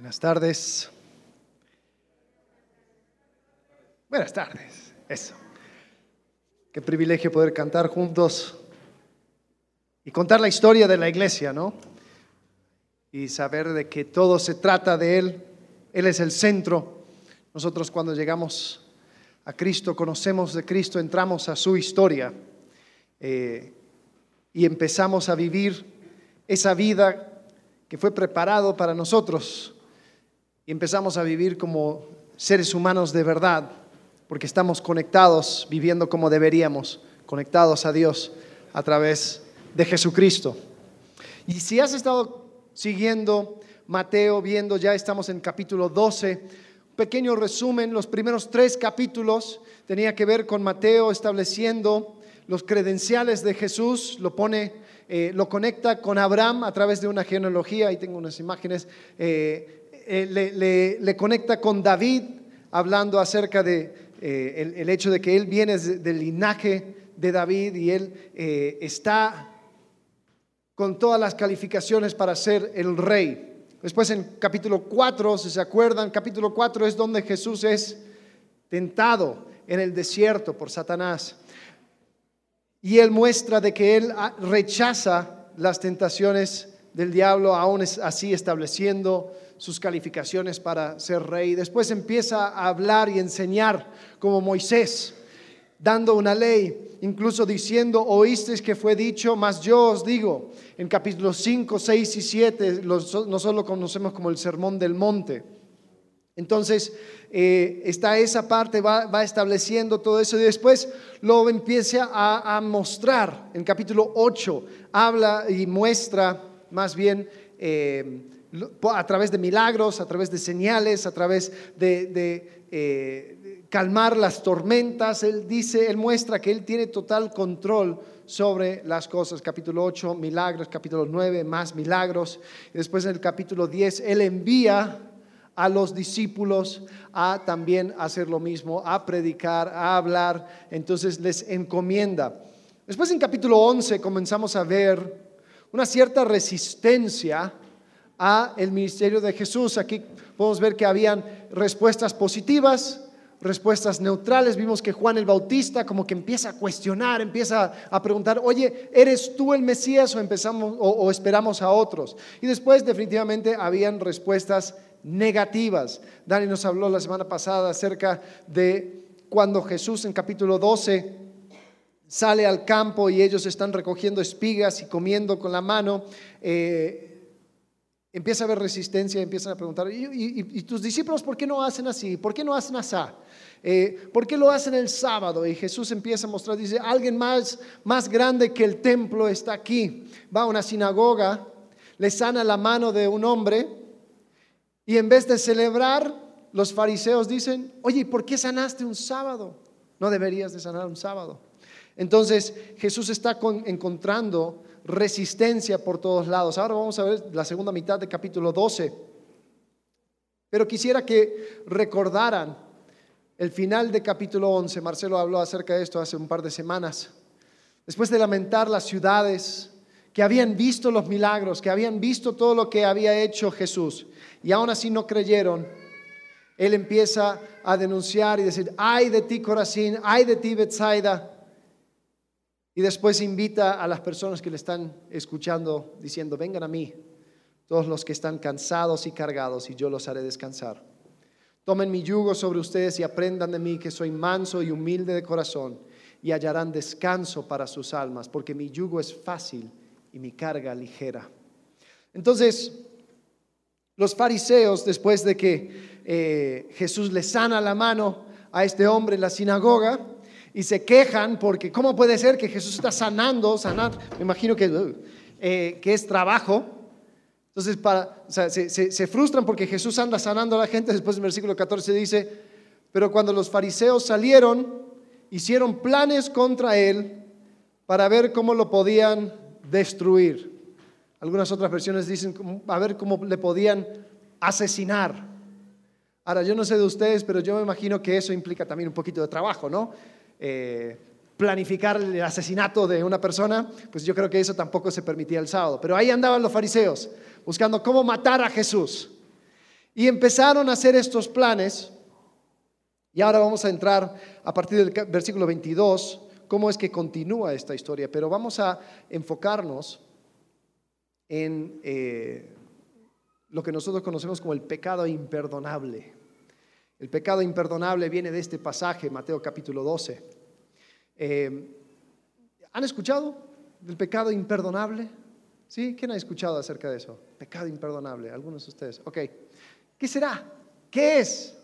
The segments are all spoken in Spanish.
Buenas tardes. Buenas tardes. Eso. Qué privilegio poder cantar juntos y contar la historia de la iglesia, ¿no? Y saber de que todo se trata de Él. Él es el centro. Nosotros cuando llegamos a Cristo, conocemos de Cristo, entramos a su historia eh, y empezamos a vivir esa vida que fue preparado para nosotros y empezamos a vivir como seres humanos de verdad, porque estamos conectados, viviendo como deberíamos, conectados a Dios a través de Jesucristo. Y si has estado siguiendo Mateo, viendo, ya estamos en capítulo 12, pequeño resumen, los primeros tres capítulos tenía que ver con Mateo estableciendo los credenciales de Jesús, lo pone, eh, lo conecta con Abraham a través de una genealogía, ahí tengo unas imágenes, eh, eh, le, conecta con David, hablando acerca de eh, el, hecho de que él viene del linaje de David y él eh, está con todas las calificaciones para ser el rey. Después en capítulo 4, si se acuerdan, capítulo 4 es donde Jesús es tentado en el desierto por Satanás. Y él muestra de que él rechaza las tentaciones del diablo, aún así estableciendo sus calificaciones para ser rey. Después empieza a hablar y enseñar como Moisés, dando una ley, incluso diciendo, oísteis que fue dicho, mas yo os digo, en capítulos 5, 6 y 7, nosotros lo conocemos como el Sermón del Monte. Entonces, eh, está esa parte, va, estableciendo todo eso y después lo empieza a, mostrar. En capítulo 8 habla y muestra más bien eh, a través de milagros, a través de señales, a través de, eh, calmar las tormentas. Él dice, él muestra que él tiene total control sobre las cosas. Capítulo 8, milagros. Capítulo 9, más milagros. Y después en el capítulo 10, él envía a los discípulos a también hacer lo mismo, a predicar, a hablar. Entonces les encomienda. Después en capítulo 11 comenzamos a ver una cierta resistencia a el ministerio de Jesús. Aquí podemos ver que habían respuestas positivas, respuestas neutrales. Vimos que Juan el Bautista como que empieza a cuestionar, empieza a preguntar, oye, ¿eres tú el Mesías o, empezamos, o, esperamos a otros? Y después definitivamente habían respuestas negativas. Dani nos habló la semana pasada acerca de cuando Jesús en capítulo 12 sale al campo y ellos están recogiendo espigas y comiendo con la mano. Eh, Empieza a haber resistencia, empiezan a preguntar, ¿y, tus discípulos por qué no hacen así? ¿Por qué no hacen así? Eh, ¿Por qué lo hacen el sábado? Y Jesús empieza a mostrar, dice, alguien más, más grande que el templo está aquí. Va a una sinagoga, le sana la mano de un hombre y en vez de celebrar, los fariseos dicen, oye, ¿por qué sanaste un sábado? No deberías de sanar un sábado. Entonces Jesús está encontrando resistencia por todos lados. Ahora vamos a ver la segunda mitad del capítulo 12. Pero quisiera que recordaran el final de capítulo 11. Marcelo habló acerca de esto hace un par de semanas. Después de lamentar las ciudades que habían visto los milagros, que habían visto todo lo que había hecho Jesús y aún así no creyeron, él empieza a denunciar y decir, ay de ti Corazín, ay de ti Bethsaida, y después invita a las personas que le están escuchando diciendo, vengan a mí, todos los que están cansados y cargados, y yo los haré descansar. Tomen mi yugo sobre ustedes y aprendan de mí que soy manso y humilde de corazón, y hallarán descanso para sus almas, porque mi yugo es fácil y mi carga ligera. Entonces, los fariseos, después de que eh, Jesús le sana la mano a este hombre en la sinagoga, y se quejan porque ¿cómo puede ser que Jesús está sanando, sanar? Me imagino que, eh, que es trabajo. Entonces, para, se, frustran porque Jesús anda sanando a la gente. Después del versículo 14 dice, pero cuando los fariseos salieron, hicieron planes contra él para ver cómo lo podían destruir. Algunas otras versiones dicen, a ver cómo le podían asesinar. Ahora, yo no sé de ustedes, pero yo me imagino que eso implica también un poquito de trabajo, ¿no? Eh, planificar el asesinato de una persona, pues yo creo que eso tampoco se permitía el sábado. Pero ahí andaban los fariseos buscando cómo matar a Jesús. Y empezaron a hacer estos planes. Y ahora vamos a entrar a partir del versículo 22, cómo es que continúa esta historia. Pero vamos a enfocarnos en eh, lo que nosotros conocemos como el pecado imperdonable. El pecado imperdonable viene de este pasaje, Mateo capítulo 12. Eh, ¿Han escuchado del pecado imperdonable? ¿Sí? ¿Quién ha escuchado acerca de eso? Pecado imperdonable, algunos de ustedes. Ok, ¿qué será? ¿Qué es?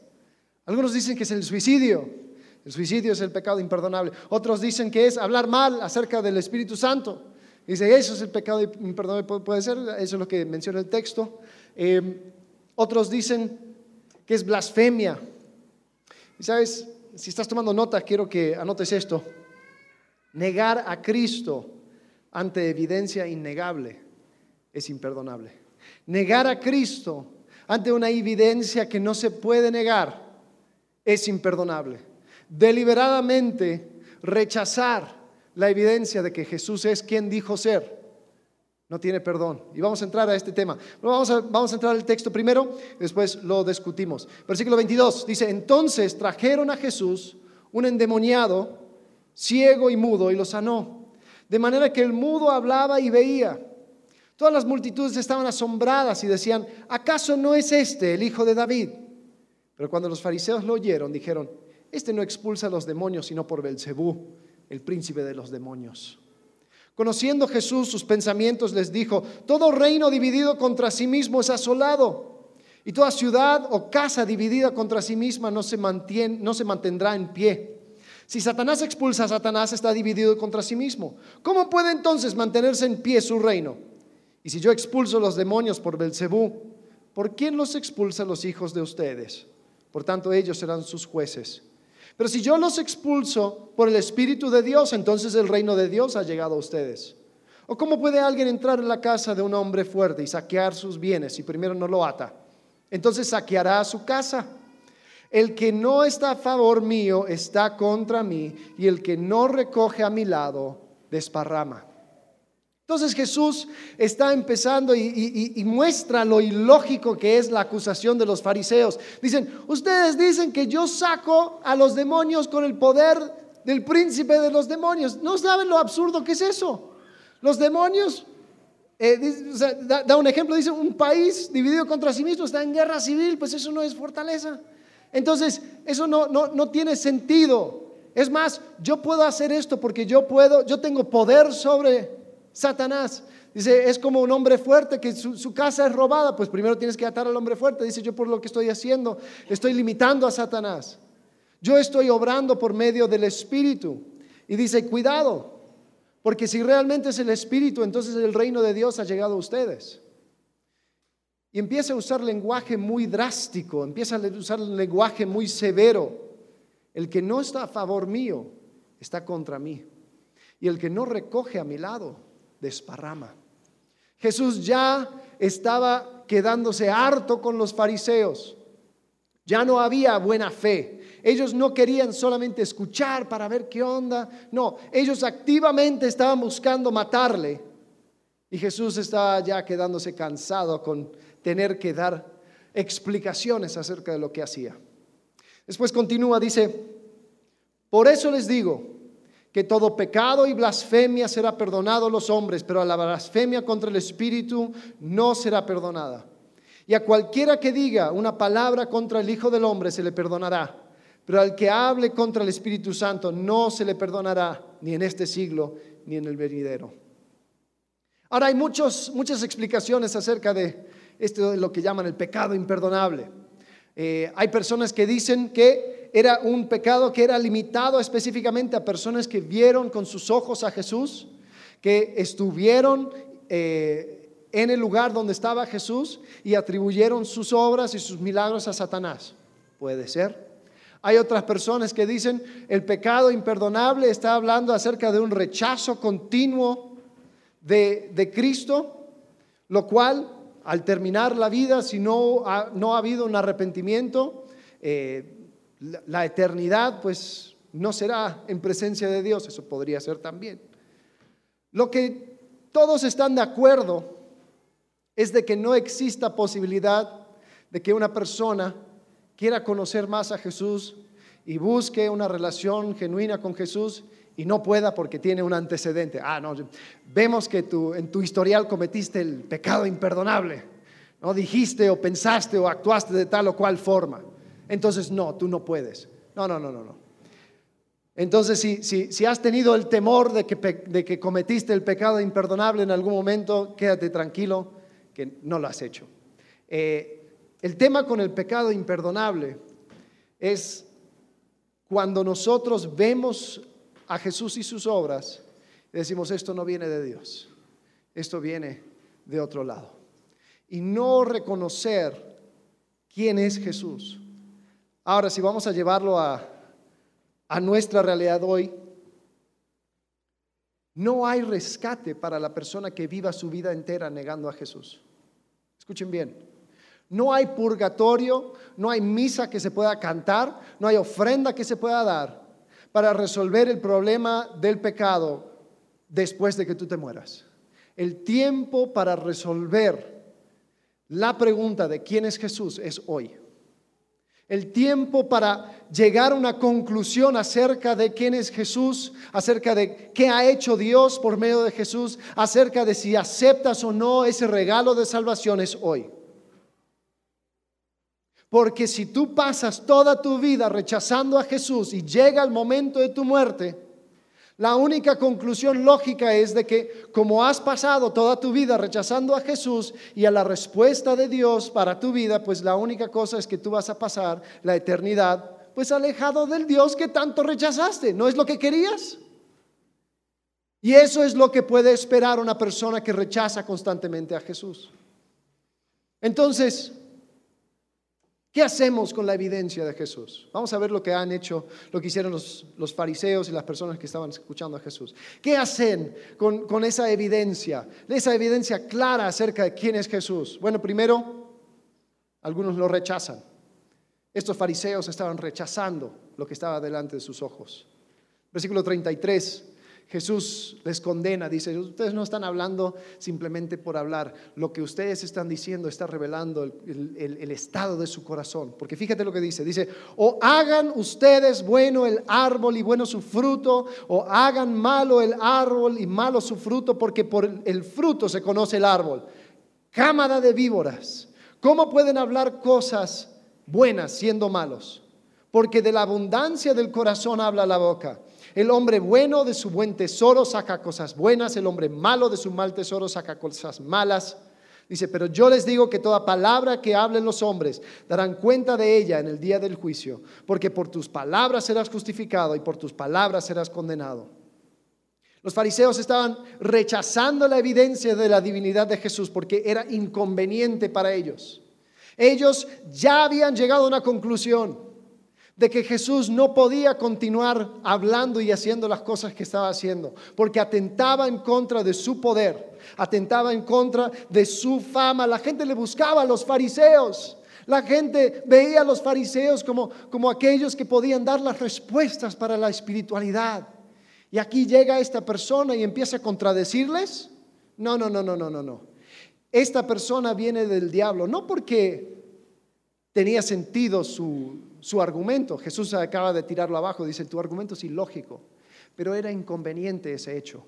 Algunos dicen que es el suicidio. El suicidio es el pecado imperdonable. Otros dicen que es hablar mal acerca del Espíritu Santo. Dice, eso es el pecado imperdonable, puede ser, eso es lo que menciona el texto. Eh, otros dicen que es blasfemia. Y sabes, si estás tomando nota, quiero que anotes esto. Negar a Cristo ante evidencia innegable es imperdonable. Negar a Cristo ante una evidencia que no se puede negar es imperdonable. Deliberadamente rechazar la evidencia de que Jesús es quien dijo ser no tiene perdón. Y vamos a entrar a este tema. Vamos a, vamos a entrar al texto primero, después lo discutimos. Versículo 22 dice, entonces trajeron a Jesús un endemoniado, ciego y mudo, y lo sanó. De manera que el mudo hablaba y veía. Todas las multitudes estaban asombradas y decían, ¿acaso no es este el hijo de David? Pero cuando los fariseos lo oyeron, dijeron, este no expulsa a los demonios, sino por Belcebú, el príncipe de los demonios. Conociendo Jesús sus pensamientos, les dijo, todo reino dividido contra sí mismo es asolado, y toda ciudad o casa dividida contra sí misma no se, mantendrá en pie. Si Satanás expulsa a Satanás, está dividido contra sí mismo. ¿Cómo puede entonces mantenerse en pie su reino? Y si yo expulso los demonios por Belcebú, ¿por quién los expulsa los hijos de ustedes? Por tanto, ellos serán sus jueces. Pero si yo los expulso por el Espíritu de Dios, entonces el reino de Dios ha llegado a ustedes. ¿O cómo puede alguien entrar en la casa de un hombre fuerte y saquear sus bienes si primero no lo ata? Entonces saqueará su casa. El que no está a favor mío está contra mí y el que no recoge a mi lado desparrama. Entonces Jesús está empezando y, muestra lo ilógico que es la acusación de los fariseos. Dicen, ustedes dicen que yo saco a los demonios con el poder del príncipe de los demonios. ¿No saben lo absurdo que es eso? Los demonios, eh, da, un ejemplo, dice, un país dividido contra sí mismo está en guerra civil, pues eso no es fortaleza. Entonces, eso no, no, no tiene sentido. Es más, yo puedo hacer esto porque yo puedo, yo tengo poder sobre Satanás. Dice, es como un hombre fuerte que su, casa es robada, pues primero tienes que atar al hombre fuerte. Dice, yo por lo que estoy haciendo, estoy limitando a Satanás. Yo estoy obrando por medio del Espíritu. Y dice, cuidado, porque si realmente es el Espíritu, entonces el reino de Dios ha llegado a ustedes. Y empieza a usar lenguaje muy drástico, empieza a usar lenguaje muy severo. El que no está a favor mío está contra mí. Y el que no recoge a mi lado desparrama. Jesús ya estaba quedándose harto con los fariseos. Ya no había buena fe. Ellos no querían solamente escuchar para ver qué onda. No, ellos activamente estaban buscando matarle. Y Jesús estaba ya quedándose cansado con tener que dar explicaciones acerca de lo que hacía. Después continúa, dice, por eso les digo, que todo pecado y blasfemia será perdonado a los hombres, pero a la blasfemia contra el Espíritu no será perdonada. Y a cualquiera que diga una palabra contra el Hijo del Hombre se le perdonará, pero al que hable contra el Espíritu Santo no se le perdonará, ni en este siglo, ni en el venidero. Ahora hay muchos, muchas explicaciones acerca de esto de lo que llaman el pecado imperdonable. Eh, hay personas que dicen que era un pecado que era limitado específicamente a personas que vieron con sus ojos a Jesús, que estuvieron eh, en el lugar donde estaba Jesús y atribuyeron sus obras y sus milagros a Satanás. Puede ser. Hay otras personas que dicen el pecado imperdonable está hablando acerca de un rechazo continuo de, Cristo, lo cual al terminar la vida, si no ha, no ha habido un arrepentimiento, eh, la, eternidad pues no será en presencia de Dios, eso podría ser también. Lo que todos están de acuerdo es de que no exista posibilidad de que una persona quiera conocer más a Jesús y busque una relación genuina con Jesús y no pueda porque tiene un antecedente. Ah, no, vemos que tú, en tu historial cometiste el pecado imperdonable. No dijiste o pensaste o actuaste de tal o cual forma. Entonces, no, tú no puedes. No, no, no, no, no. Entonces, si, si, has tenido el temor de que, de que cometiste el pecado imperdonable en algún momento, quédate tranquilo que no lo has hecho. Eh, el tema con el pecado imperdonable es cuando nosotros vemos a Jesús y sus obras, decimos, esto no viene de Dios, esto viene de otro lado. Y no reconocer quién es Jesús. Ahora, si vamos a llevarlo a, a nuestra realidad hoy, no hay rescate para la persona que viva su vida entera negando a Jesús. Escuchen bien, no hay purgatorio, no hay misa que se pueda cantar, no hay ofrenda que se pueda dar para resolver el problema del pecado después de que tú te mueras. El tiempo para resolver la pregunta de quién es Jesús es hoy. El tiempo para llegar a una conclusión acerca de quién es Jesús, acerca de qué ha hecho Dios por medio de Jesús, acerca de si aceptas o no ese regalo de salvación es hoy. Porque si tú pasas toda tu vida rechazando a Jesús y llega el momento de tu muerte, la única conclusión lógica es de que como has pasado toda tu vida rechazando a Jesús y a la respuesta de Dios para tu vida, pues la única cosa es que tú vas a pasar la eternidad pues alejado del Dios que tanto rechazaste. ¿No es lo que querías? Y eso es lo que puede esperar una persona que rechaza constantemente a Jesús. Entonces, ¿Qué hacemos con la evidencia de Jesús? Vamos a ver lo que han hecho, lo que hicieron los, fariseos y las personas que estaban escuchando a Jesús. ¿Qué hacen con, con esa evidencia? Esa evidencia clara acerca de quién es Jesús. Bueno, primero, algunos lo rechazan. Estos fariseos estaban rechazando lo que estaba delante de sus ojos. Versículo 33 Jesús les condena, dice, ustedes no están hablando simplemente por hablar, lo que ustedes están diciendo está revelando el, estado de su corazón. Porque fíjate lo que dice, dice, o hagan ustedes bueno el árbol y bueno su fruto, o hagan malo el árbol y malo su fruto, porque por el fruto se conoce el árbol. Cámara de víboras, ¿cómo pueden hablar cosas buenas siendo malos? Porque de la abundancia del corazón habla la boca. El hombre bueno de su buen tesoro saca cosas buenas, el hombre malo de su mal tesoro saca cosas malas. Dice, pero yo les digo que toda palabra que hablen los hombres darán cuenta de ella en el día del juicio, porque por tus palabras serás justificado y por tus palabras serás condenado. Los fariseos estaban rechazando la evidencia de la divinidad de Jesús porque era inconveniente para ellos. Ellos ya habían llegado a una conclusión de que Jesús no podía continuar hablando y haciendo las cosas que estaba haciendo, porque atentaba en contra de su poder, atentaba en contra de su fama. La gente le buscaba a los fariseos. La gente veía a los fariseos como, como aquellos que podían dar las respuestas para la espiritualidad. Y aquí llega esta persona y empieza a contradecirles. No, no, no, no, no, no, no. Esta persona viene del diablo, no porque tenía sentido su, su argumento. Jesús acaba de tirarlo abajo, dice, tu argumento es ilógico, pero era inconveniente ese hecho.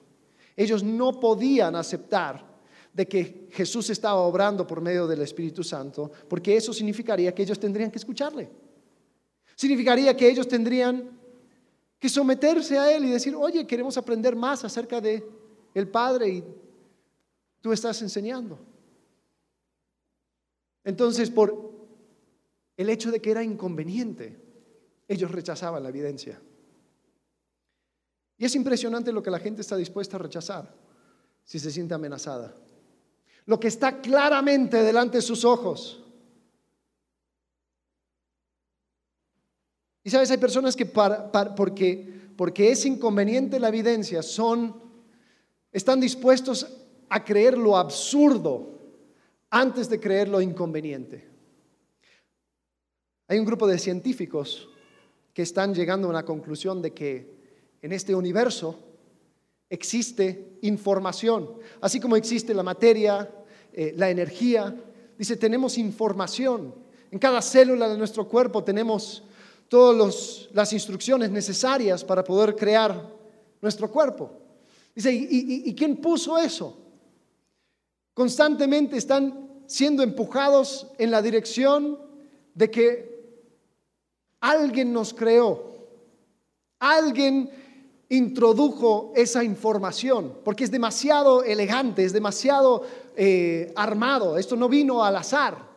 Ellos no podían aceptar de que Jesús estaba obrando por medio del Espíritu Santo, porque eso significaría que ellos tendrían que escucharle. Significaría que ellos tendrían que someterse a Él y decir, oye, queremos aprender más acerca de el Padre y tú estás enseñando. Entonces, por el hecho de que era inconveniente. Ellos rechazaban la evidencia. Y es impresionante lo que la gente está dispuesta a rechazar si se siente amenazada. Lo que está claramente delante de sus ojos. Y sabes, hay personas que porque, porque es inconveniente la evidencia, son, están dispuestos a creer lo absurdo antes de creer lo inconveniente. Hay un grupo de científicos que están llegando a una conclusión de que en este universo existe información, así como existe la materia, eh, la energía. Dice, tenemos información En cada célula de nuestro cuerpo tenemos todas las instrucciones necesarias para poder crear nuestro cuerpo. Dice, ¿y, quién puso eso? Constantemente están siendo empujados en la dirección de que alguien nos creó, alguien introdujo esa información, porque es demasiado elegante, es demasiado eh, armado, esto no vino al azar.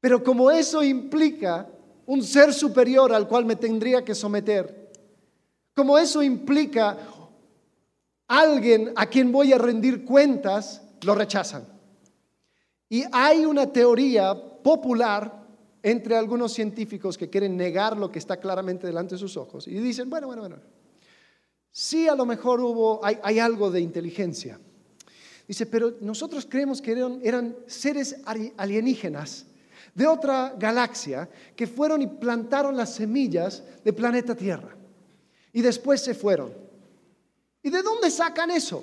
Pero como eso implica un ser superior al cual me tendría que someter, como eso implica alguien a quien voy a rendir cuentas, lo rechazan. Y hay una teoría popular entre algunos científicos que quieren negar lo que está claramente delante de sus ojos y dicen, bueno, bueno, bueno, sí a lo mejor hubo, hay, algo de inteligencia. Dice, pero nosotros creemos que eran, eran seres alienígenas de otra galaxia que fueron y plantaron las semillas del planeta Tierra y después se fueron. ¿Y de dónde sacan eso?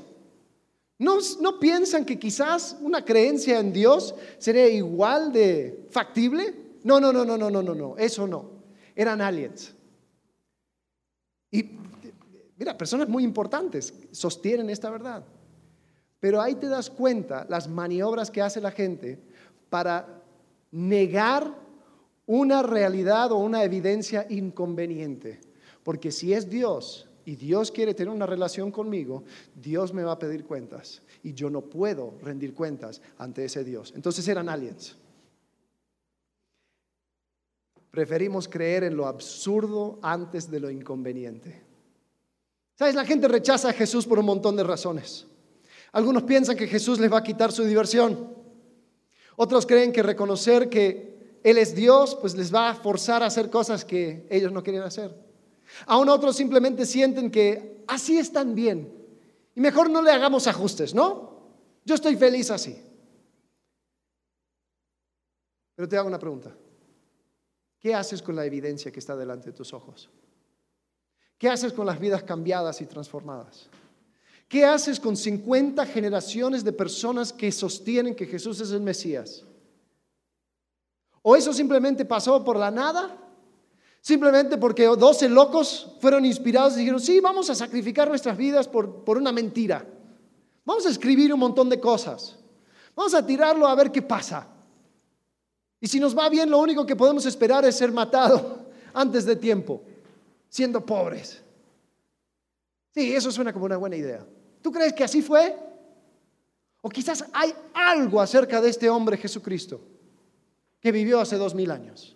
¿No, ¿No, piensan que quizás una creencia en Dios sería igual de factible? No, no, no, no, no, no, no, no, eso no. Eran aliens. Y mira, personas muy importantes sostienen esta verdad. Pero ahí te das cuenta las maniobras que hace la gente para negar una realidad o una evidencia inconveniente. Porque si es Dios y Dios quiere tener una relación conmigo, Dios me va a pedir cuentas. Y yo no puedo rendir cuentas ante ese Dios. Entonces eran aliens. Preferimos creer en lo absurdo antes de lo inconveniente. ¿Sabes? La gente rechaza a Jesús por un montón de razones. Algunos piensan que Jesús les va a quitar su diversión. Otros creen que reconocer que Él es Dios, pues les va a forzar a hacer cosas que ellos no quieren hacer. Aún otros simplemente sienten que así están bien. Y mejor no le hagamos ajustes, ¿no? Yo estoy feliz así. Pero te hago una pregunta. ¿Qué haces con la evidencia que está delante de tus ojos? ¿Qué haces con las vidas cambiadas y transformadas? ¿Qué haces con 50 generaciones de personas que sostienen que Jesús es el Mesías? ¿O eso simplemente pasó por la nada? Simplemente porque 12 locos fueron inspirados y dijeron, sí, vamos a sacrificar nuestras vidas por, por una mentira. Vamos a escribir un montón de cosas. Vamos a tirarlo a ver qué pasa. Y si nos va bien, lo único que podemos esperar es ser matado antes de tiempo, siendo pobres. Sí, eso suena como una buena idea. ¿Tú crees que así fue? O quizás hay algo acerca de este hombre Jesucristo que vivió hace dos mil años.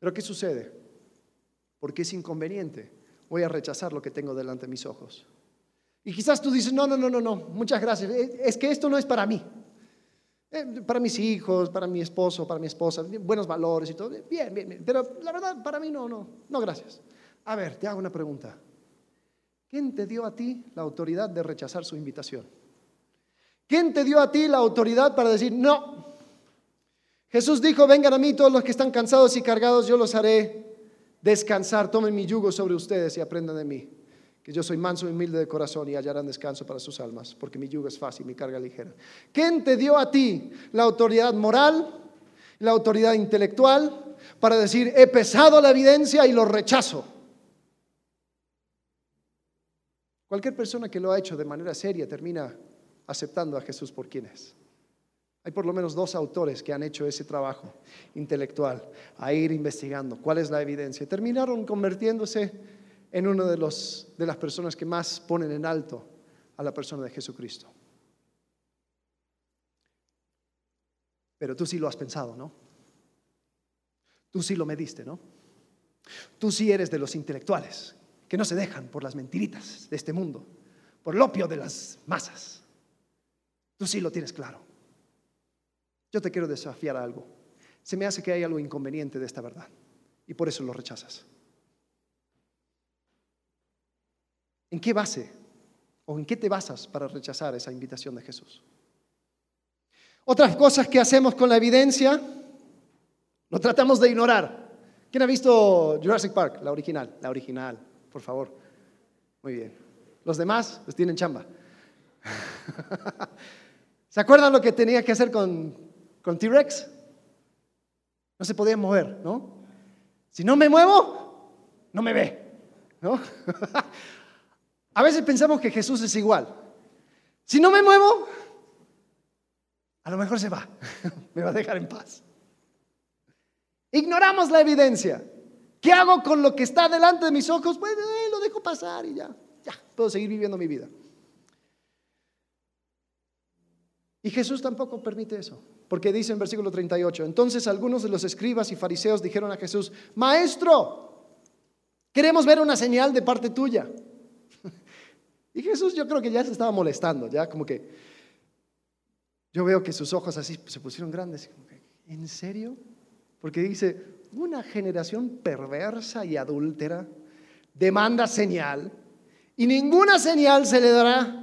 Pero ¿qué sucede? Porque es inconveniente. Voy a rechazar lo que tengo delante de mis ojos. Y quizás tú dices, no, no, no, no, no, muchas gracias. Es que esto no es para mí. Eh, para mis hijos, para mi esposo, para mi esposa, buenos valores y todo. Bien, bien, bien. Pero la verdad, para mí no, no, no, gracias. A ver, te hago una pregunta. ¿Quién te dio a ti la autoridad de rechazar su invitación? ¿Quién te dio a ti la autoridad para decir, no? Jesús dijo, vengan a mí todos los que están cansados y cargados, yo los haré descansar, tomen mi yugo sobre ustedes y aprendan de mí que yo soy manso y humilde de corazón y hallarán descanso para sus almas, porque mi yugo es fácil, mi carga ligera. ¿Quién te dio a ti la autoridad moral, la autoridad intelectual para decir, he pesado la evidencia y lo rechazo? Cualquier persona que lo ha hecho de manera seria termina aceptando a Jesús por quien es. Hay por lo menos dos autores que han hecho ese trabajo intelectual, a ir investigando cuál es la evidencia. Terminaron convirtiéndose en una de, de las personas que más ponen en alto a la persona de Jesucristo. Pero tú sí lo has pensado, ¿no? Tú sí lo mediste, ¿no? Tú sí eres de los intelectuales que no se dejan por las mentiritas de este mundo, por el opio de las masas. Tú sí lo tienes claro. Yo te quiero desafiar a algo. Se me hace que hay algo inconveniente de esta verdad y por eso lo rechazas. ¿En qué base o en qué te basas para rechazar esa invitación de Jesús? Otras cosas que hacemos con la evidencia, lo tratamos de ignorar. ¿Quién ha visto Jurassic Park, la original? La original, por favor. Muy bien. Los demás, pues tienen chamba. ¿Se acuerdan lo que tenía que hacer con, con T-Rex. No se podía mover, ¿no? Si no me muevo, no me ve, ¿no? A veces pensamos que Jesús es igual. Si no me muevo, a lo mejor se va, me va a dejar en paz. Ignoramos la evidencia. ¿Qué hago con lo que está delante de mis ojos? Pues eh, lo dejo pasar y ya, ya, puedo seguir viviendo mi vida. Y Jesús tampoco permite eso, porque dice en versículo 38, entonces algunos de los escribas y fariseos dijeron a Jesús, Maestro, queremos ver una señal de parte tuya. Y Jesús yo creo que ya se estaba molestando, ya como que yo veo que sus ojos así se pusieron grandes. ¿En serio? Porque dice, una generación perversa y adúltera demanda señal y ninguna señal se le dará,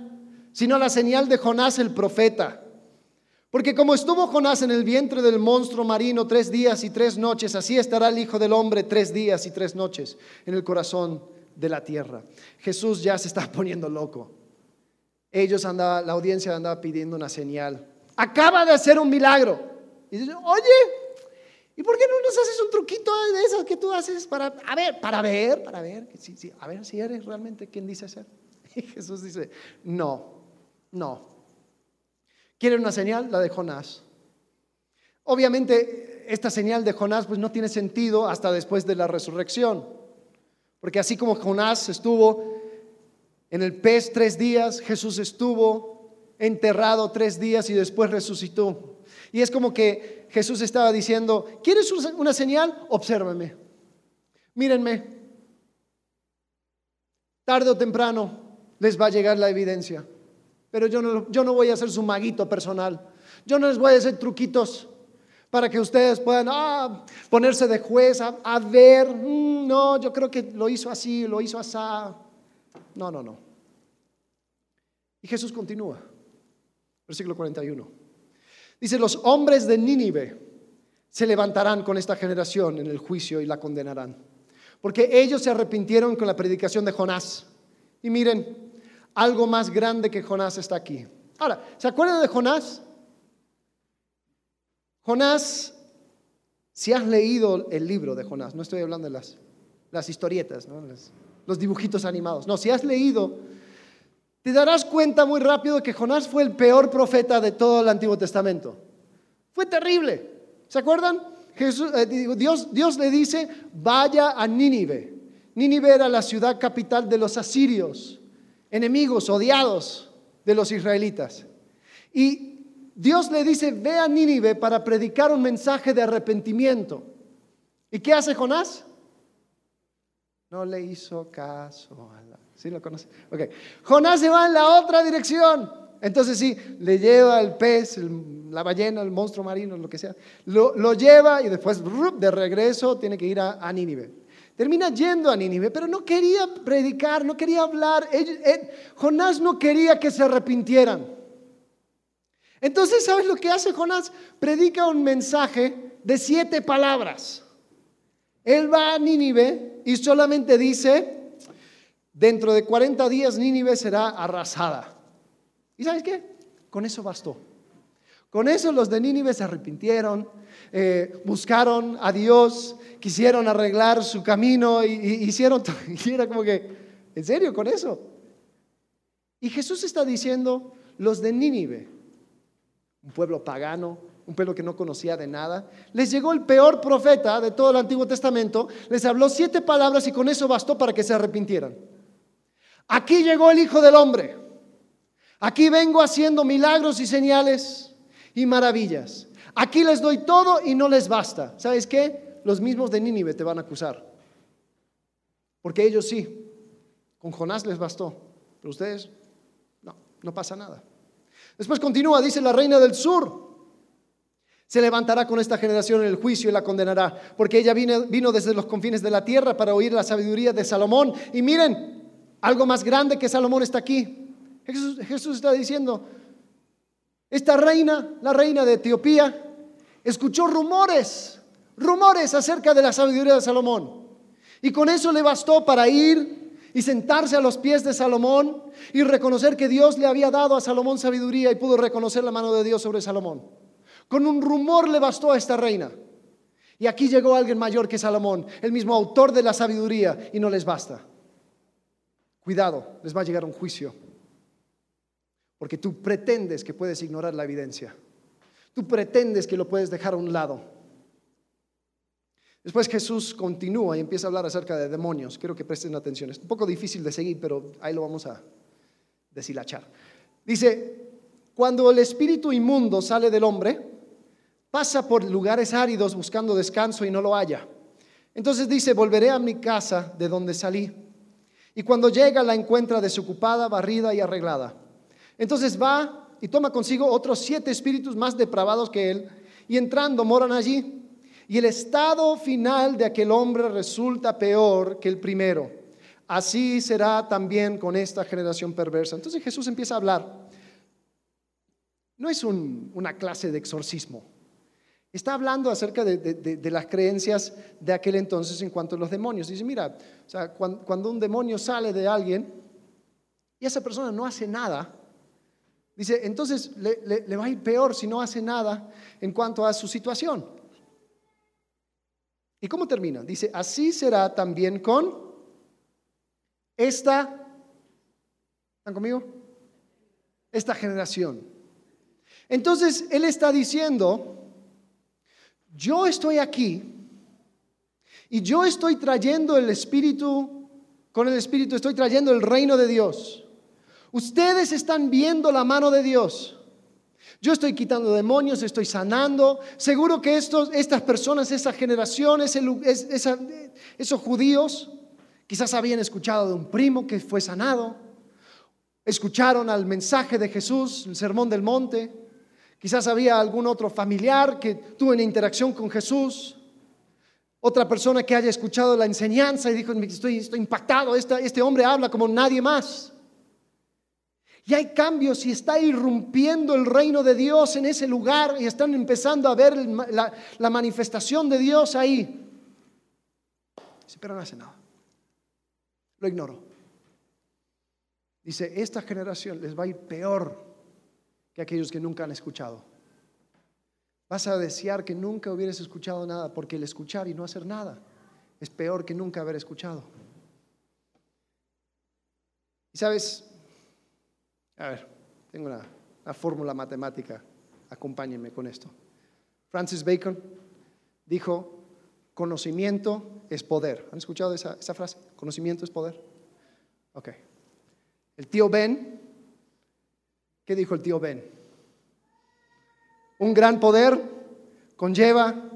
sino la señal de Jonás el profeta. Porque como estuvo Jonás en el vientre del monstruo marino tres días y tres noches, así estará el Hijo del Hombre tres días y tres noches en el corazón de la tierra. Jesús ya se está poniendo loco. Ellos andaba, la audiencia andaba pidiendo una señal. Acaba de hacer un milagro. Y dice, oye, ¿y por qué no nos haces un truquito de esas que tú haces para, a ver, para ver, para ver, sí, sí, a ver si eres realmente quien dice ser? Y Jesús dice, no, no. ¿Quieren una señal? La de Jonás. Obviamente, esta señal de Jonás pues no tiene sentido hasta después de la resurrección. Porque así como Jonás estuvo en el pez tres días, Jesús estuvo enterrado tres días y después resucitó. Y es como que Jesús estaba diciendo, ¿quieres una señal? Obsérvame. Mírenme. Tarde o temprano les va a llegar la evidencia. Pero yo no, yo no voy a ser su maguito personal. Yo no les voy a hacer truquitos para que ustedes puedan ah, ponerse de juez a, ver, mm, no, yo creo que lo hizo así, lo hizo así. No, no, no. Y Jesús continúa, versículo 41. Dice, los hombres de Nínive se levantarán con esta generación en el juicio y la condenarán, porque ellos se arrepintieron con la predicación de Jonás. Y miren, algo más grande que Jonás está aquí. Ahora, ¿se acuerdan de Jonás? Jonás, si has leído el libro de Jonás, no estoy hablando de las, historietas, los dibujitos animados, no, si has leído, te darás cuenta muy rápido que Jonás fue el peor profeta de todo el Antiguo Testamento. Fue terrible. ¿Se acuerdan? Eh, Dios, Dios le dice, vaya a Nínive. Nínive era la ciudad capital de los asirios, enemigos, odiados de los israelitas. Y Dios le dice, ve a Nínive para predicar un mensaje de arrepentimiento. ¿Y qué hace Jonás? No le hizo caso. ¿Sí lo conoce? Ok. Jonás se va en la otra dirección. Entonces sí, le lleva el pez, la ballena, el monstruo marino, lo que sea. Lo, lleva y después de regreso tiene que ir a, Nínive. Termina yendo a Nínive, pero no quería predicar, no quería hablar. Jonás no quería que se arrepintieran. Entonces, ¿sabes lo que hace Jonás? Predica un mensaje de siete palabras. Él va a Nínive y solamente dice, dentro de 40 días Nínive será arrasada. ¿Y sabes qué? Con eso bastó. Con eso los de Nínive se arrepintieron, eh, buscaron a Dios, quisieron arreglar su camino y, hicieron, y era como que, ¿en serio con eso? Y Jesús está diciendo, los de Nínive, un pueblo pagano, un pueblo que no conocía de nada. Les llegó el peor profeta de todo el Antiguo Testamento, les habló siete palabras y con eso bastó para que se arrepintieran. Aquí llegó el Hijo del Hombre. Aquí vengo haciendo milagros y señales y maravillas. Aquí les doy todo y no les basta. ¿Sabes qué? Los mismos de Nínive te van a acusar. Porque ellos sí. Con Jonás les bastó. Pero ustedes, no, no pasa nada. Después continúa, dice la reina del sur. Se levantará con esta generación en el juicio y la condenará, porque ella vino, desde los confines de la tierra para oír la sabiduría de Salomón. Y miren, algo más grande que Salomón está aquí. Jesús, Jesús está diciendo, esta reina, la reina de Etiopía, escuchó rumores, rumores acerca de la sabiduría de Salomón. Y con eso le bastó para ir y sentarse a los pies de Salomón y reconocer que Dios le había dado a Salomón sabiduría y pudo reconocer la mano de Dios sobre Salomón. Con un rumor le bastó a esta reina. Y aquí llegó alguien mayor que Salomón, el mismo autor de la sabiduría, y no les basta. Cuidado, les va a llegar un juicio. Porque tú pretendes que puedes ignorar la evidencia. Tú pretendes que lo puedes dejar a un lado. Después Jesús continúa y empieza a hablar acerca de demonios. Quiero que presten atención. Es un poco difícil de seguir, pero ahí lo vamos a deshilachar. Dice, cuando el espíritu inmundo sale del hombre, pasa por lugares áridos buscando descanso y no lo halla. Entonces dice, volveré a mi casa de donde salí. Y cuando llega la encuentra desocupada, barrida y arreglada. Entonces va y toma consigo otros siete espíritus más depravados que él, y entrando moran allí. Y el estado final de aquel hombre resulta peor que el primero. Así será también con esta generación perversa. Entonces Jesús empieza a hablar. No es una clase de exorcismo. Está hablando acerca de, las creencias de aquel entonces en cuanto a los demonios. Dice, mira, cuando, un demonio sale de alguien y esa persona no hace nada, dice, entonces le va a ir peor si no hace nada en cuanto a su situación. ¿Y cómo termina? Dice, así será también con esta, ¿están conmigo? Esta generación. Entonces, Él está diciendo, yo estoy aquí y yo estoy trayendo el Espíritu, con el Espíritu estoy trayendo el reino de Dios. Ustedes están viendo la mano de Dios. Yo estoy quitando demonios, estoy sanando. Seguro que estos, estas personas, esa generación, esos judíos, quizás habían escuchado de un primo que fue sanado. Escucharon al mensaje de Jesús, el sermón del monte. Quizás había algún otro familiar que tuvo una interacción con Jesús. Otra persona que haya escuchado la enseñanza y dijo, estoy, estoy impactado, este hombre habla como nadie más. Y hay cambios y está irrumpiendo el reino de Dios en ese lugar y están empezando a ver la, manifestación de Dios ahí. Pero no hace nada. Lo ignoro. Dice, esta generación les va a ir peor que aquellos que nunca han escuchado. Vas a desear que nunca hubieras escuchado nada, porque el escuchar y no hacer nada es peor que nunca haber escuchado. Y sabes, a ver, tengo una, fórmula matemática, acompáñenme con esto. Francis Bacon dijo, conocimiento es poder. ¿Han escuchado esa, esa frase? Conocimiento es poder. Ok. El tío Ben, ¿qué dijo el tío Ben? Un gran poder conlleva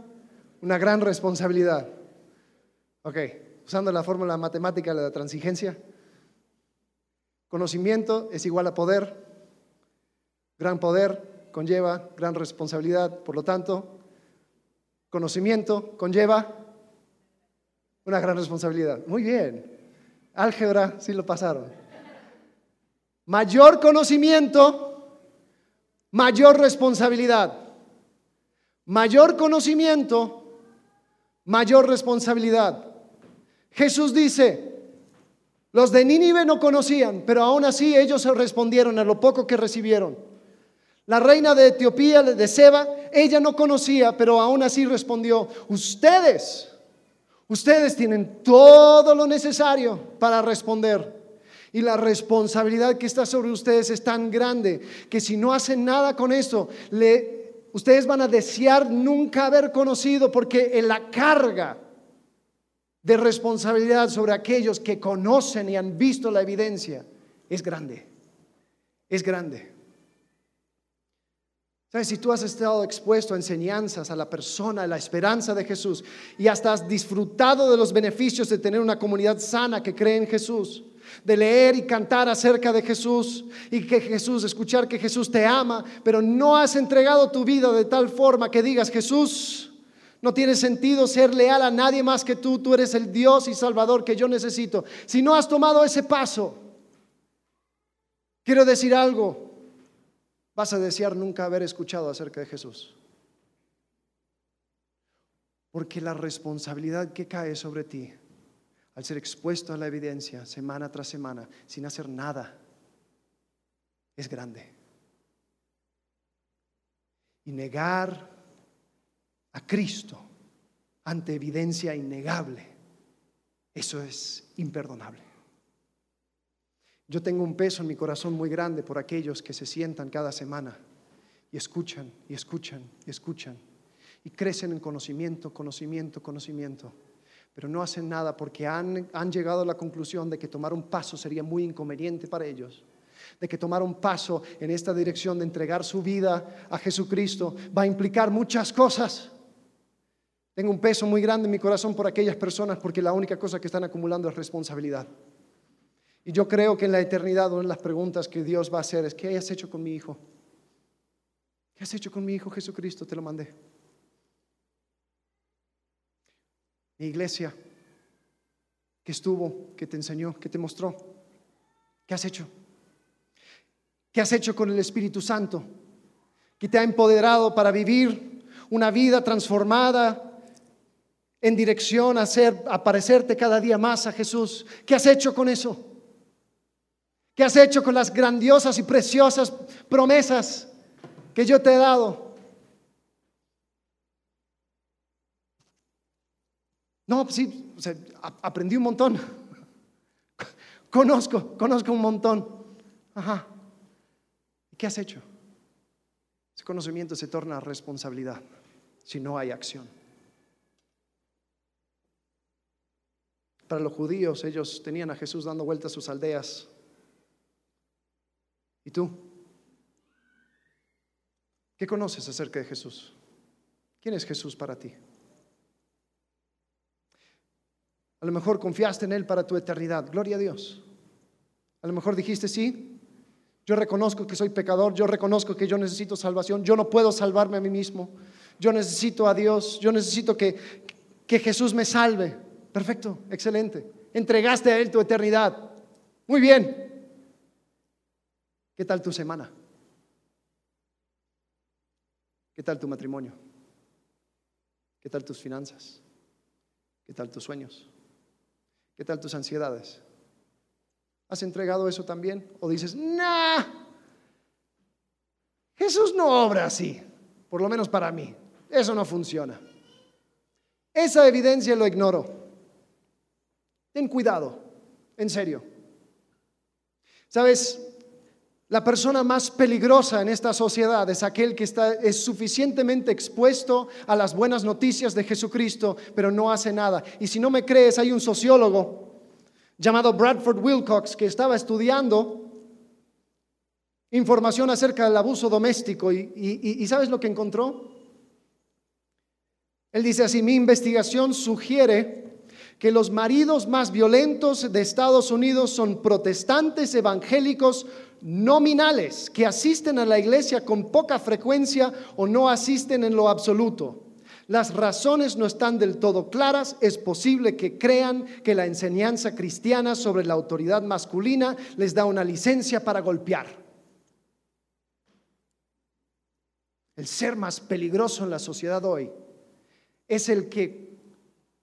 una gran responsabilidad. Ok, usando la fórmula matemática de la transigencia, Conocimiento es igual a poder. Gran poder conlleva gran responsabilidad. Por lo tanto, conocimiento conlleva una gran responsabilidad. Muy bien. Álgebra, sí lo pasaron. Mayor conocimiento, mayor responsabilidad. Mayor conocimiento, mayor responsabilidad. Jesús dice, los de Nínive no conocían, pero aún así ellos respondieron a lo poco que recibieron. La reina de Etiopía, de Seba, ella no conocía, pero aún así respondió, ustedes, ustedes tienen todo lo necesario para responder. Y la responsabilidad que está sobre ustedes es tan grande que si no hacen nada con esto, ustedes van a desear nunca haber conocido porque en la carga de responsabilidad sobre aquellos que conocen y han visto la evidencia es grande. Es grande. ¿Sabes? Si tú has estado expuesto a enseñanzas a la persona, a la esperanza de Jesús y hasta has disfrutado de los beneficios de tener una comunidad sana que cree en Jesús, de leer y cantar acerca de Jesús y que Jesús, escuchar que Jesús te ama, pero no has entregado tu vida de tal forma que digas, Jesús, no tiene sentido ser leal a nadie más que tú. Tú eres el Dios y Salvador que yo necesito. Si no has tomado ese paso, quiero decir algo. Vas a desear nunca haber escuchado acerca de Jesús. Porque la responsabilidad que cae sobre ti al ser expuesto a la evidencia semana tras semana sin hacer nada es grande. y negar a Cristo ante evidencia innegable, eso es imperdonable. Yo tengo un peso en mi corazón muy grande por aquellos que se sientan cada semana y escuchan y escuchan y escuchan y crecen en conocimiento, conocimiento, conocimiento, pero no hacen nada porque han, han llegado a la conclusión de que tomar un paso sería muy inconveniente para ellos de que tomar un paso en esta dirección de entregar su vida a Jesucristo va a implicar muchas cosas. Tengo un peso muy grande en mi corazón por aquellas personas porque la única cosa que están acumulando es responsabilidad. Y yo creo que en la eternidad una de las preguntas que Dios va a hacer es, ¿qué has hecho con mi hijo? ¿Qué has hecho con mi hijo Jesucristo? Te lo mandé. Mi iglesia, que estuvo, que te enseñó, que te mostró. ¿Qué has hecho? ¿Qué has hecho con el Espíritu Santo? Que te ha empoderado para vivir una vida transformada en dirección a hacer, a parecerte cada día más a Jesús. ¿Qué has hecho con eso? ¿Qué has hecho con las grandiosas y preciosas promesas que yo te he dado? No, pues sí, aprendí un montón. conozco, conozco un montón. Ajá. ¿Qué has hecho? Ese conocimiento se torna responsabilidad si no hay acción. Para los judíos, ellos tenían a Jesús dando vueltas a sus aldeas. ¿Y tú? ¿Qué conoces acerca de Jesús? ¿Quién es Jesús para ti? A lo mejor confiaste en Él para tu eternidad. Gloria a Dios. A lo mejor dijiste, sí, yo reconozco que soy pecador, yo reconozco que yo necesito salvación, yo no puedo salvarme a mí mismo, yo necesito a Dios, yo necesito que, que Jesús me salve. Perfecto, excelente. Entregaste a Él tu eternidad. Muy bien. ¿Qué tal tu semana? ¿Qué tal tu matrimonio? ¿Qué tal tus finanzas? ¿Qué tal tus sueños? ¿Qué tal tus ansiedades? ¿Has entregado eso también? ¿O dices, nah, Jesús no obra así, por lo menos para mí, eso no funciona? Esa evidencia lo ignoro. Ten cuidado, en serio. ¿Sabes? La persona más peligrosa en esta sociedad es aquel que está, es suficientemente expuesto a las buenas noticias de Jesucristo, pero no hace nada. Y si no me crees, hay un sociólogo llamado Bradford Wilcox, que estaba estudiando información acerca del abuso doméstico. Y, ¿sabes lo que encontró? Él dice así, mi investigación sugiere que los maridos más violentos de Estados Unidos son protestantes evangélicos nominales que asisten a la iglesia con poca frecuencia o no asisten en lo absoluto. Las razones no están del todo claras. Es posible que crean que la enseñanza cristiana sobre la autoridad masculina les da una licencia para golpear. El ser más peligroso en la sociedad hoy es el que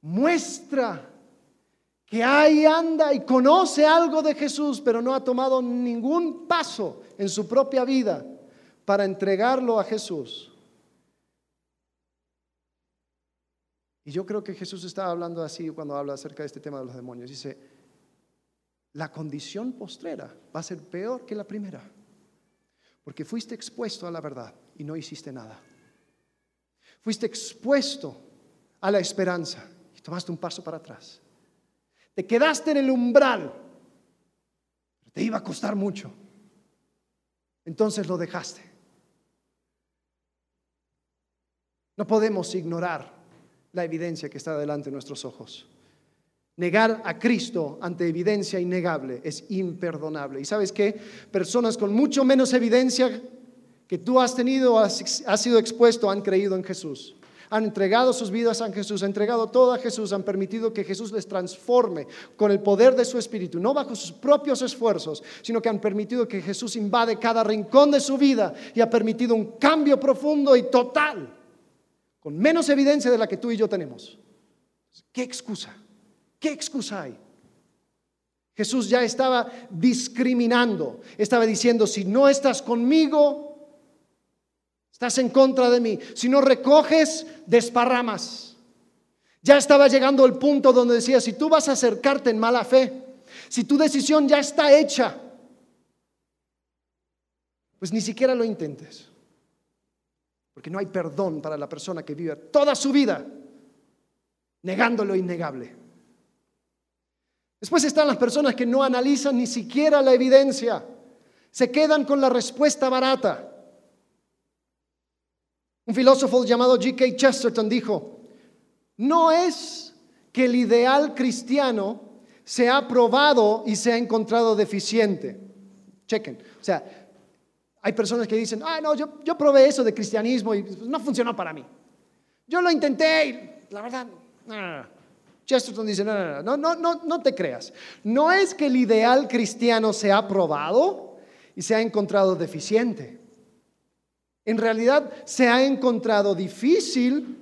muestra que ahí anda y conoce algo de Jesús, pero no ha tomado ningún paso en su propia vida para entregarlo a Jesús. Y yo creo que Jesús estaba hablando así cuando habla acerca de este tema de los demonios. Dice, la condición postrera va a ser peor que la primera, porque fuiste expuesto a la verdad y no hiciste nada. Fuiste expuesto a la esperanza tomaste un paso para atrás. Te quedaste en el umbral, te iba a costar mucho. Entonces lo dejaste. No podemos ignorar la evidencia que está delante de nuestros ojos. Negar a Cristo ante evidencia innegable es imperdonable. ¿Y sabes qué? Personas con mucho menos evidencia que tú has tenido, has, sido expuesto, han creído en Jesús. Han entregado sus vidas a Jesús, han entregado todo a Jesús, han permitido que Jesús les transforme con el poder de su Espíritu, no bajo sus propios esfuerzos, sino que han permitido que Jesús invade cada rincón de su vida y ha permitido un cambio profundo y total con menos evidencia de la que tú y yo tenemos. ¿Qué excusa? ¿Qué excusa hay? Jesús ya estaba discriminando, estaba diciendo, si no estás conmigo, En contra de mí. Si no recoges, desparramas. Ya estaba llegando el punto donde decía, si tú vas a acercarte en mala fe, si tu decisión ya está hecha, pues ni siquiera lo intentes. Porque no hay perdón para la persona que vive toda su vida negando lo innegable. Después están las personas que no analizan ni siquiera la evidencia, se quedan con la respuesta barata. Un filósofo llamado G.K. Chesterton dijo, no es que el ideal cristiano se ha probado y se ha encontrado deficiente. Chequen. O sea, hay personas que dicen, ah, no, yo, yo probé eso de cristianismo y no funcionó para mí. Yo lo intenté y la verdad, no, Chesterton dice, no, no, no, no, no, no te creas. No es que el ideal cristiano se ha probado y se ha encontrado deficiente. En realidad se ha encontrado difícil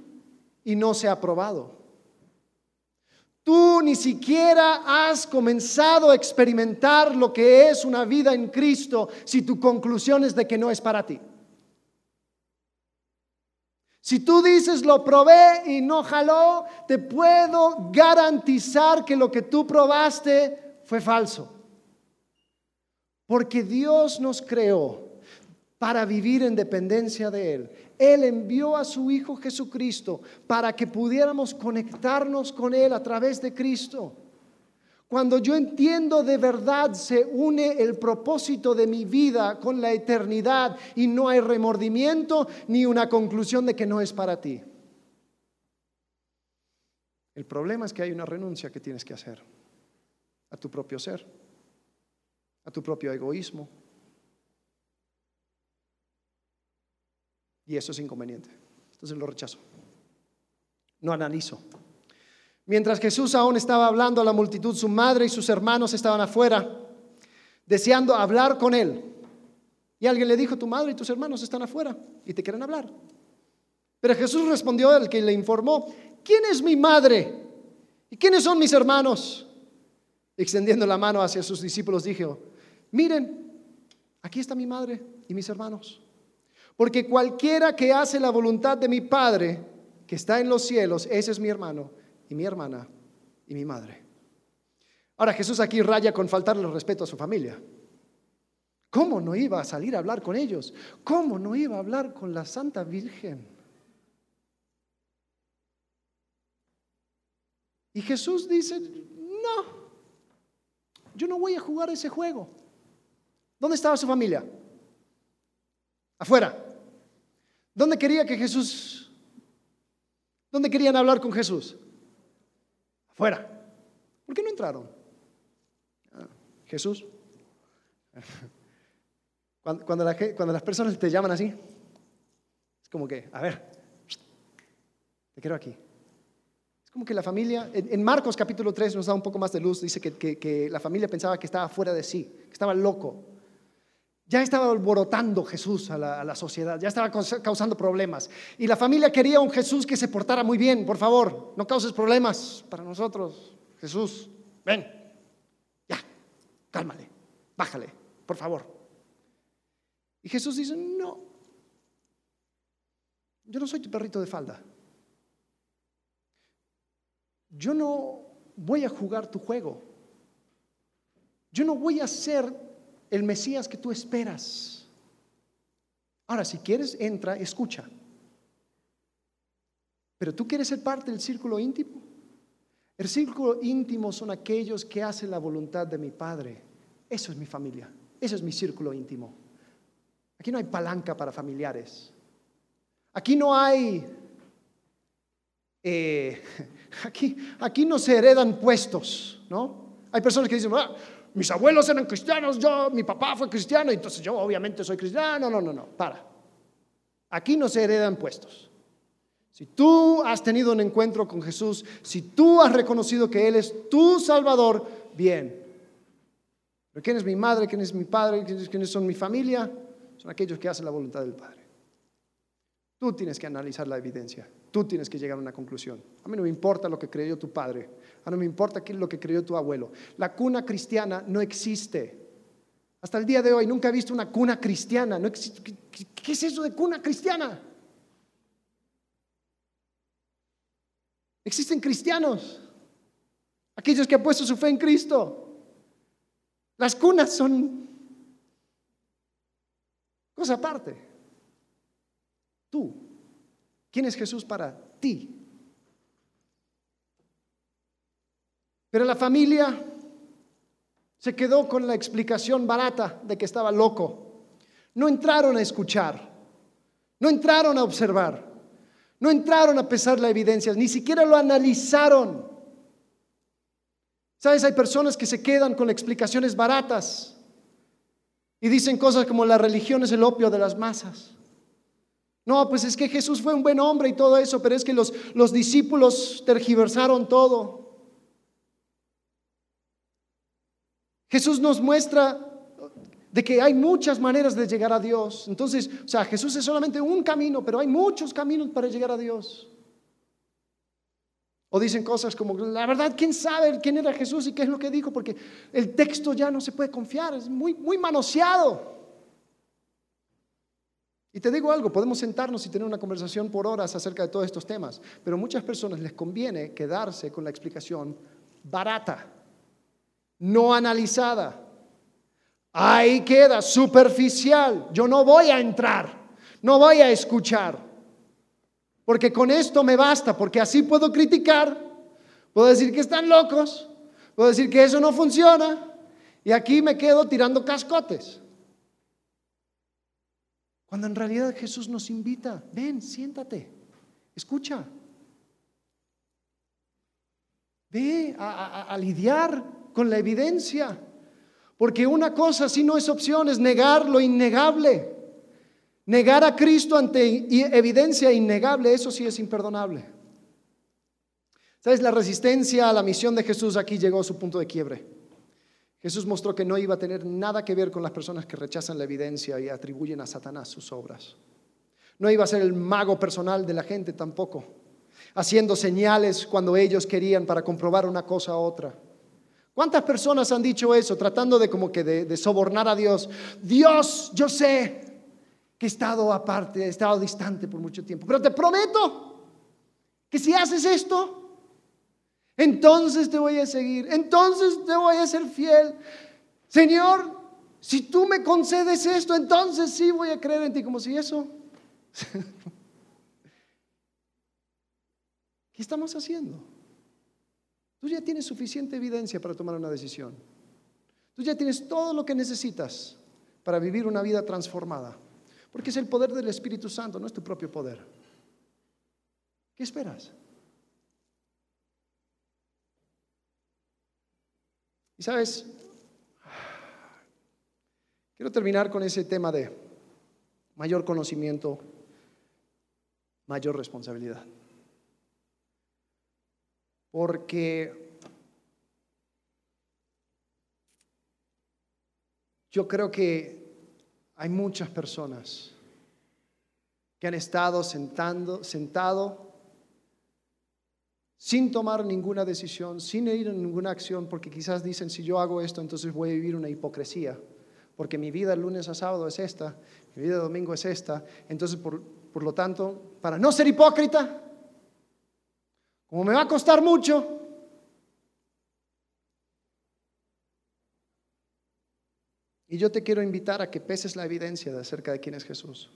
y no se ha probado. Tú ni siquiera has comenzado a experimentar lo que es una vida en Cristo si tu conclusión es de que no es para ti. Si tú dices lo probé y no jaló, te puedo garantizar que lo que tú probaste fue falso. Porque Dios nos creó para vivir en dependencia de Él. Él envió a su Hijo Jesucristo para que pudiéramos conectarnos con Él a través de Cristo. Cuando yo entiendo de verdad, se une el propósito de mi vida con la eternidad y no hay remordimiento ni una conclusión de que no es para ti. El problema es que hay una renuncia que tienes que hacer a tu propio ser, a tu propio egoísmo, Y eso es inconveniente. Entonces lo rechazo. No analizo. Mientras Jesús aún estaba hablando a la multitud, su madre y sus hermanos estaban afuera, deseando hablar con él. Y alguien le dijo, tu madre y tus hermanos están afuera y te quieren hablar. Pero Jesús respondió al que le informó, ¿quién es mi madre? ¿Y quiénes son mis hermanos? Extendiendo la mano hacia sus discípulos, dijo, miren, aquí está mi madre y mis hermanos. Porque cualquiera que hace la voluntad de mi Padre, que está en los cielos, ese es mi hermano y mi hermana y mi madre. Ahora Jesús aquí raya con faltarle respeto a su familia. ¿Cómo no iba a salir a hablar con ellos? ¿Cómo no iba a hablar con la Santa Virgen? Y Jesús dice, no, yo no voy a jugar ese juego. ¿Dónde estaba su familia? Afuera. ¿Dónde quería que Jesús? ¿Dónde querían hablar con Jesús? Afuera. ¿Por qué no entraron? Ah, Jesús. Cuando, cuando, las personas te llaman así, es como que, a ver, te quiero aquí. Es como que la familia, en, Marcos capítulo 3 nos da un poco más de luz, dice que, que la familia pensaba que estaba fuera de sí, que estaba loco. Ya estaba alborotando Jesús a la, sociedad, ya estaba causando problemas. Y la familia quería un Jesús que se portara muy bien, por favor, no causes problemas para nosotros. Jesús, ven, ya, cálmale, bájale, por favor. Y Jesús dice, no, yo no soy tu perrito de falda. Yo no voy a jugar tu juego. Yo no voy a ser el Mesías que tú esperas. Ahora, si quieres, entra, escucha. Pero tú quieres ser parte del círculo íntimo. El círculo íntimo son aquellos que hacen la voluntad de mi Padre. Eso es mi familia. Eso es mi círculo íntimo. Aquí no hay palanca para familiares. Aquí no hay... Eh, aquí, aquí no se heredan puestos, ¿no? Hay personas que dicen, ah, mis abuelos eran cristianos, yo, mi papá fue cristiano, entonces yo obviamente soy cristiano. No, no, no, para. Aquí no se heredan puestos. Si tú has tenido un encuentro con Jesús, si tú has reconocido que Él es tu Salvador, bien. Pero ¿quién es mi madre? ¿Quién es mi padre? ¿Quiénes son mi familia? Son aquellos que hacen la voluntad del Padre. Tú tienes que analizar la evidencia. Tú tienes que llegar a una conclusión. A mí no me importa lo que creyó tu padre. A mí no me importa lo que creyó tu abuelo. La cuna cristiana no existe. Hasta el día de hoy nunca he visto una cuna cristiana. No ¿qué, ¿Qué es eso de cuna cristiana? Existen cristianos, aquellos que han puesto su fe en Cristo. Las cunas son cosa aparte. Tú, ¿quién es Jesús para ti? Pero la familia se quedó con la explicación barata de que estaba loco. No entraron a escuchar, no entraron a observar, no entraron a pesar la evidencia, ni siquiera lo analizaron. ¿Sabes? Hay personas que se quedan con explicaciones baratas y dicen cosas como la religión es el opio de las masas. No, pues es que Jesús fue un buen hombre y todo eso, pero es que los, los discípulos tergiversaron todo. Jesús nos muestra de que hay muchas maneras de llegar a Dios. Entonces, o sea, Jesús es solamente un camino, pero hay muchos caminos para llegar a Dios. O dicen cosas como, la verdad, ¿quién sabe quién era Jesús y qué es lo que dijo? Porque el texto ya no se puede confiar, es muy, muy manoseado. Y te digo algo, podemos sentarnos y tener una conversación por horas acerca de todos estos temas, pero a muchas personas les conviene quedarse con la explicación barata, no analizada. Ahí queda, superficial. Yo no voy a entrar, no voy a escuchar, porque con esto me basta, porque así puedo criticar, puedo decir que están locos, puedo decir que eso no funciona, y aquí me quedo tirando cascotes. Cuando en realidad Jesús nos invita, ven, siéntate, escucha. Ve a, lidiar con la evidencia. Porque una cosa si no es opción, es negar lo innegable. Negar a Cristo ante evidencia innegable, eso sí es imperdonable. ¿Sabes? La resistencia a la misión de Jesús aquí llegó a su punto de quiebre. Jesús mostró que no iba a tener nada que ver con las personas que rechazan la evidencia y atribuyen a Satanás sus obras. No iba a ser el mago personal de la gente tampoco, haciendo señales cuando ellos querían para comprobar una cosa u otra. ¿Cuántas personas han dicho eso tratando de como que de, sobornar a Dios? Dios, yo sé que he estado aparte, he estado distante por mucho tiempo, pero te prometo que si haces esto, entonces te voy a seguir, entonces te voy a ser fiel. Señor, si tú me concedes esto, entonces sí voy a creer en ti, como si eso... ¿Qué estamos haciendo? Tú ya tienes suficiente evidencia para tomar una decisión. Tú ya tienes todo lo que necesitas para vivir una vida transformada. Porque es el poder del Espíritu Santo, no es tu propio poder. ¿Qué esperas? Y sabes, quiero terminar con ese tema de mayor conocimiento, mayor responsabilidad. Porque yo creo que hay muchas personas que han estado sentando, sentado sin tomar ninguna decisión, sin ir en ninguna acción, porque quizás dicen, si yo hago esto, entonces voy a vivir una hipocresía, porque mi vida el lunes a sábado es esta, mi vida el domingo es esta, entonces por, por lo tanto, para no ser hipócrita, como me va a costar mucho, y yo te quiero invitar a que peses la evidencia de acerca de quién es Jesús.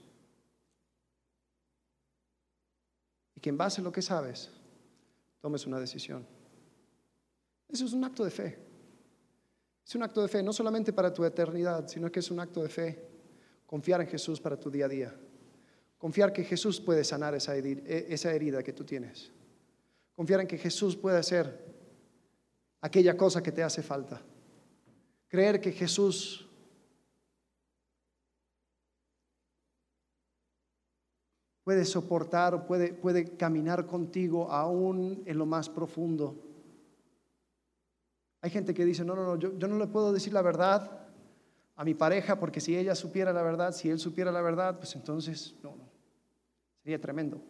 Y que en base a lo que sabes, tomes una decisión. Eso es un acto de fe. Es un acto de fe no solamente para tu eternidad, sino que es un acto de fe. Confiar en Jesús para tu día a día. Confiar que Jesús puede sanar esa herida que tú tienes. Confiar en que Jesús puede hacer aquella cosa que te hace falta. Creer que Jesús puede soportar, puede, puede caminar contigo aún en lo más profundo. Hay gente que dice, no, no, no, yo, yo no le puedo decir la verdad a mi pareja porque si ella supiera la verdad, si él supiera la verdad, pues entonces, no, no, sería tremendo.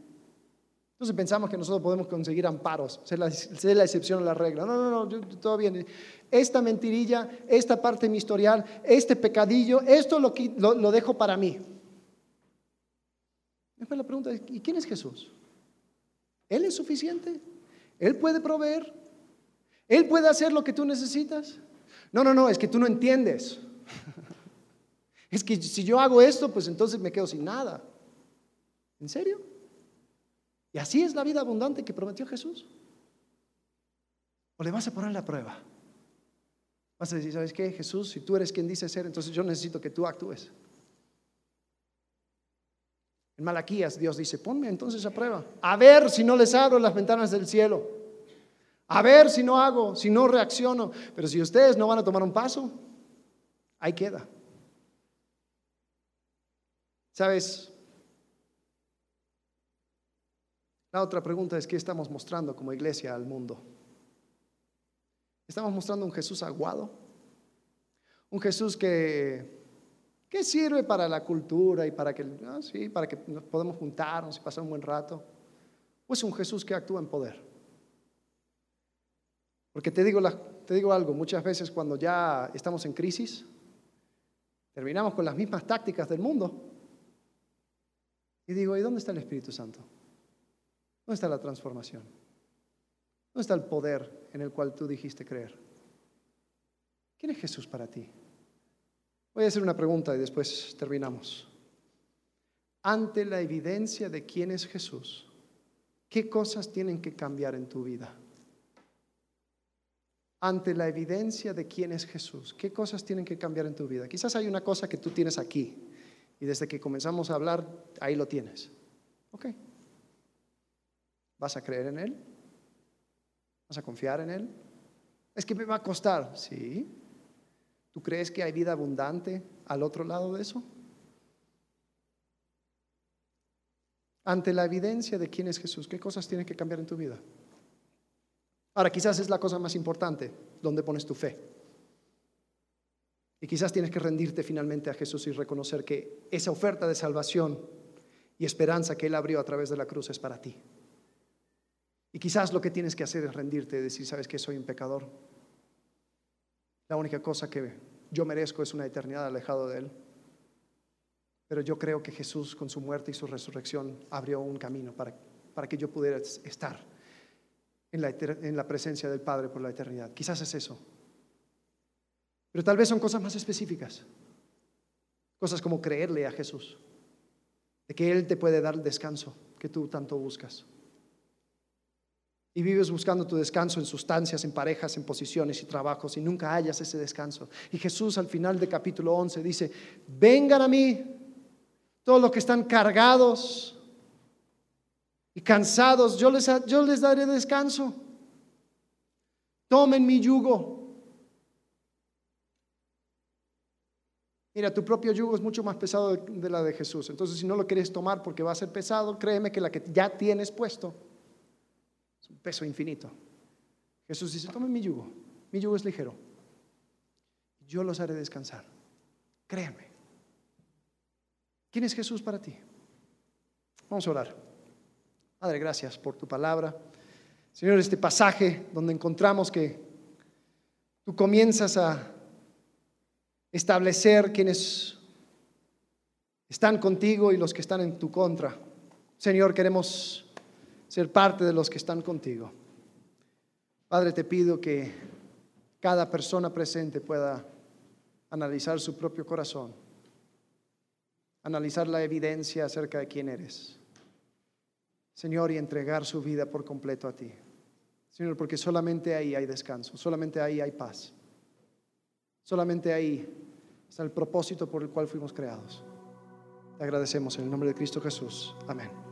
Entonces pensamos que nosotros podemos conseguir amparos, ser la, la excepción a la regla. No, no, no, yo, todo bien. Esta mentirilla, esta parte de mi historial, este pecadillo, esto lo, lo, lo dejo para mí. Después la pregunta es, ¿y quién es Jesús? ¿Él es suficiente? ¿Él puede proveer? ¿Él puede hacer lo que tú necesitas? No, no, no, es que tú no entiendes. es que si yo hago esto, pues entonces me quedo sin nada. ¿En serio? ¿Y así es la vida abundante que prometió Jesús? ¿O le vas a poner la prueba? Vas a decir, ¿sabes qué, Jesús? Si tú eres quien dice ser, entonces yo necesito que tú actúes. En Malaquías Dios dice, ponme entonces a prueba. A ver si no les abro las ventanas del cielo. A ver si no hago, si no reacciono. Pero si ustedes no van a tomar un paso, ahí queda. ¿Sabes? La otra pregunta es, ¿qué estamos mostrando como iglesia al mundo? ¿Estamos mostrando un Jesús aguado? Un Jesús que ¿Qué sirve para la cultura y para que, ah, sí, para que nos podamos juntarnos y pasar un buen rato? Pues un Jesús que actúa en poder. Porque te digo, te digo algo, muchas veces cuando ya estamos en crisis, terminamos con las mismas tácticas del mundo. Y digo, ¿y dónde está el Espíritu Santo? ¿Dónde está la transformación? ¿Dónde está el poder en el cual tú dijiste creer? ¿Quién es Jesús para ti? Voy a hacer una pregunta y después terminamos. Ante la evidencia de quién es Jesús, ¿qué cosas tienen que cambiar en tu vida? Ante la evidencia de quién es Jesús, ¿qué cosas tienen que cambiar en tu vida? Quizás hay una cosa que tú tienes aquí y desde que comenzamos a hablar, ahí lo tienes. Ok. ¿Vas a creer en Él? ¿Vas a confiar en Él? Es que me va a costar, sí. ¿Tú crees que hay vida abundante al otro lado de eso? Ante la evidencia de quién es Jesús, ¿qué cosas tienen que cambiar en tu vida? Ahora, quizás es la cosa más importante, donde pones tu fe. Y quizás tienes que rendirte finalmente a Jesús y reconocer que esa oferta de salvación y esperanza que Él abrió a través de la cruz es para ti. Y quizás lo que tienes que hacer es rendirte y decir, ¿sabes que soy un pecador? La única cosa que yo merezco es una eternidad alejado de Él. Pero yo creo que Jesús con su muerte y su resurrección abrió un camino para, para que yo pudiera estar en la, en la presencia del Padre por la eternidad. Quizás es eso. Pero tal vez son cosas más específicas. Cosas como creerle a Jesús. De que Él te puede dar el descanso que tú tanto buscas y vives buscando tu descanso en sustancias, en parejas, en posiciones y trabajos y nunca hallas ese descanso. Y Jesús al final del capítulo 11 dice, vengan a mí todos los que están cargados y cansados, yo les, yo les daré descanso. Tomen mi yugo. Mira, tu propio yugo es mucho más pesado de la de Jesús. Entonces, si no lo quieres tomar porque va a ser pesado, créeme que la que ya tienes puesto un peso infinito. Jesús dice, tomen mi yugo, mi yugo es ligero. Yo los haré descansar. Créanme. ¿Quién es Jesús para ti? Vamos a orar. Padre, gracias por tu palabra. Señor, este pasaje donde encontramos que tú comienzas a establecer quienes están contigo y los que están en tu contra. Señor, queremos ser parte de los que están contigo. Padre, te pido que cada persona presente pueda analizar su propio corazón, analizar la evidencia acerca de quién eres. Señor, y entregar su vida por completo a ti. Señor, porque solamente ahí hay descanso, solamente ahí hay paz. Solamente ahí está el propósito por el cual fuimos creados. Te agradecemos en el nombre de Cristo Jesús. Amén.